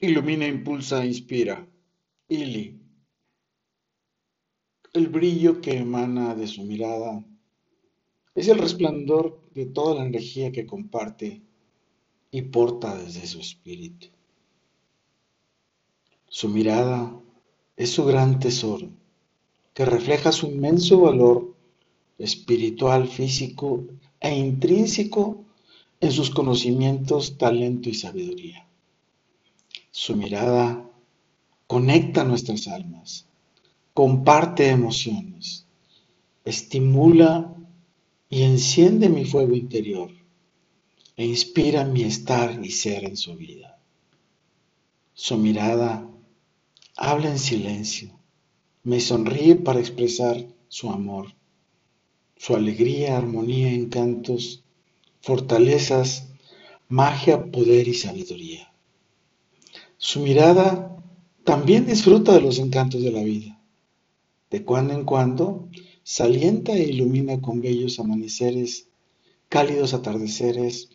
Ilumina, impulsa, inspira. Ili. El brillo que emana de su mirada es el resplandor de toda la energía que comparte y porta desde su espíritu. Su mirada es su gran tesoro, que refleja su inmenso valor espiritual, físico e intrínseco en sus conocimientos, talento y sabiduría. Su mirada conecta nuestras almas, comparte emociones, estimula y enciende mi fuego interior e inspira mi estar y ser en su vida. Su mirada habla en silencio, me sonríe para expresar su amor, su alegría, armonía, encantos, fortalezas, magia, poder y sabiduría. Su mirada también disfruta de los encantos de la vida. De cuando en cuando se alienta e ilumina con bellos amaneceres, cálidos atardeceres,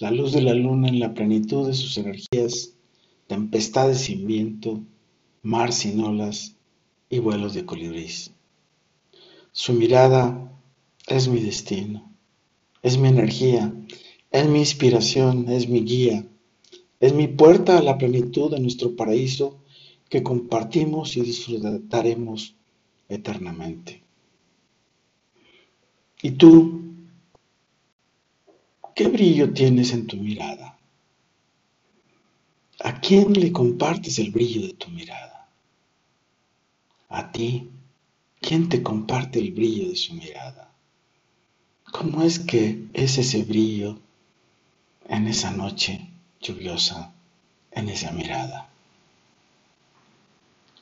la luz de la luna en la plenitud de sus energías, tempestades sin viento, mar sin olas y vuelos de colibrís. Su mirada es mi destino, es mi energía, es mi inspiración, es mi guía, es mi puerta a la plenitud de nuestro paraíso que compartimos y disfrutaremos eternamente. ¿Y tú? ¿Qué brillo tienes en tu mirada? ¿A quién le compartes el brillo de tu mirada? ¿A ti? ¿Quién te comparte el brillo de su mirada? ¿Cómo es que es ese brillo en esa noche lluviosa, en esa mirada?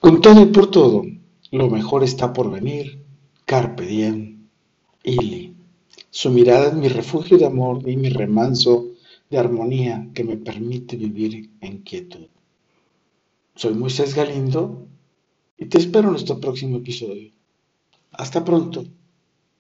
Con todo y por todo, lo mejor está por venir. Carpe diem, Ili. Su mirada es mi refugio de amor y mi remanso de armonía que me permite vivir en quietud. Soy Moisés Galindo y te espero en nuestro próximo episodio. Hasta pronto.